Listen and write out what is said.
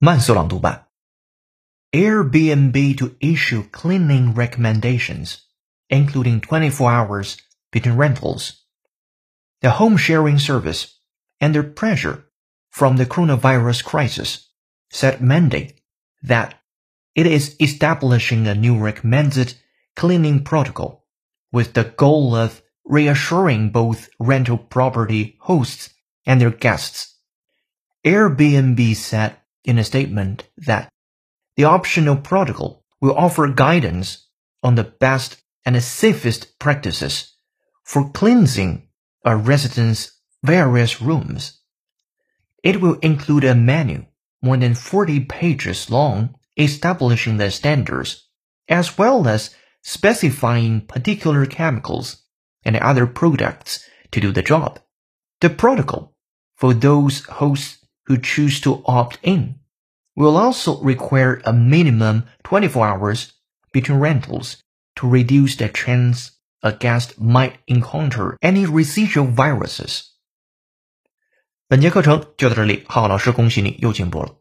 慢速朗读版。Airbnb to issue cleaning recommendations, including 24 hours between rentals. The home sharing service, under pressure from the coronavirus crisis, said Monday that it is establishing a new recommended cleaning protocol with the goal of reassuring both rental property hosts and their guests. Airbnb said in a statement that the optional protocol will offer guidance on the best and safest practices for cleansing a resident's various rooms. It will include a menu more than 40 pages long establishing the standards, as well as specifying particular chemicals and other products to do the job. The protocol for those hosts who choose to opt in will also require a minimum 24 hours between rentals to reduce the chance a guest might encounter any residual viruses. 本节课程就到这里，浩浩老师恭喜你又进步了。